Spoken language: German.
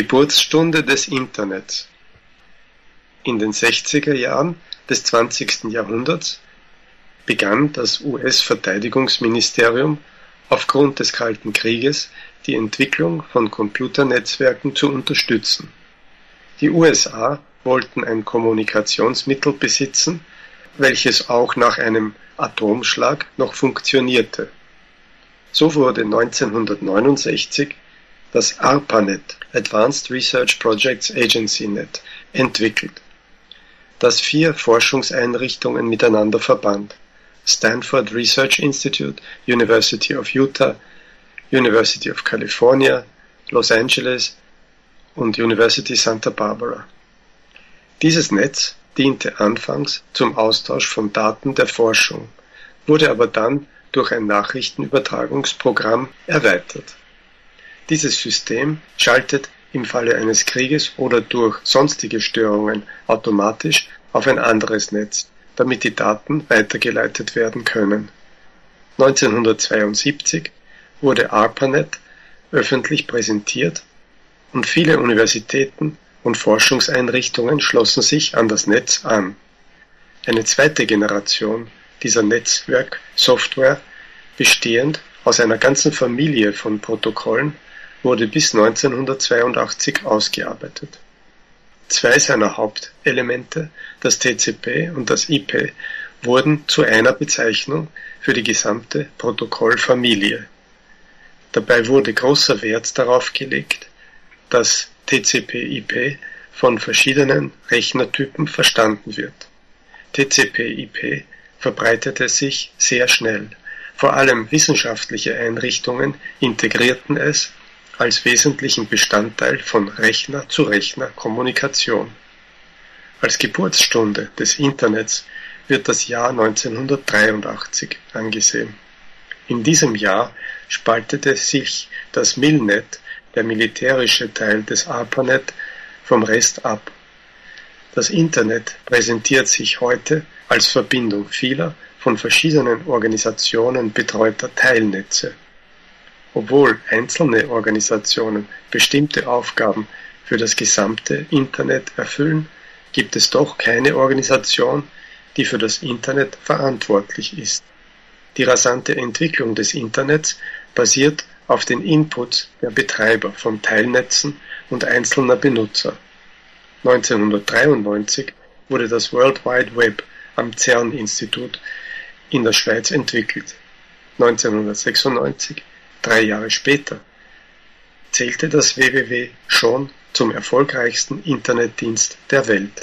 Geburtsstunde des Internets In den 60er Jahren des 20. Jahrhunderts begann das US-Verteidigungsministerium aufgrund des Kalten Krieges die Entwicklung von Computernetzwerken zu unterstützen. Die USA wollten ein Kommunikationsmittel besitzen, welches auch nach einem Atomschlag noch funktionierte. So wurde 1969 das ARPANET (Advanced Research Projects Agency Net) entwickelt, das vier Forschungseinrichtungen miteinander verband: Stanford Research Institute, University of Utah, University of California, Los Angeles und University Santa Barbara. Dieses Netz diente anfangs zum Austausch von Daten der Forschung, wurde aber dann durch ein Nachrichtenübertragungsprogramm erweitert dieses System schaltet im Falle eines Krieges oder durch sonstige Störungen automatisch auf ein anderes Netz, damit die Daten weitergeleitet werden können. 1972 wurde ARPANET öffentlich präsentiert und viele Universitäten und Forschungseinrichtungen schlossen sich an das Netz an. Eine zweite Generation dieser Netzwerksoftware, bestehend aus einer ganzen Familie von Protokollen wurde bis 1982 ausgearbeitet. Zwei seiner Hauptelemente, das TCP und das IP, wurden zu einer Bezeichnung für die gesamte Protokollfamilie. Dabei wurde großer Wert darauf gelegt, dass TCP/IP von verschiedenen Rechnertypen verstanden wird. TCP/IP verbreitete sich sehr schnell. Vor allem wissenschaftliche Einrichtungen integrierten es als wesentlichen Bestandteil von Rechner-zu-Rechner-Kommunikation. Als Geburtsstunde des Internets wird das Jahr 1983 angesehen. In diesem Jahr spaltete sich das Milnet, der militärische Teil des ARPANET, vom Rest ab. Das Internet präsentiert sich heute als Verbindung vieler von verschiedenen Organisationen betreuter Teilnetze obwohl einzelne Organisationen bestimmte Aufgaben für das gesamte Internet erfüllen, gibt es doch keine Organisation, die für das Internet verantwortlich ist. Die rasante Entwicklung des Internets basiert auf den Inputs der Betreiber von Teilnetzen und einzelner Benutzer. 1993 wurde das World Wide Web am CERN-Institut in der Schweiz entwickelt. 1996 Drei Jahre später zählte das WWW schon zum erfolgreichsten Internetdienst der Welt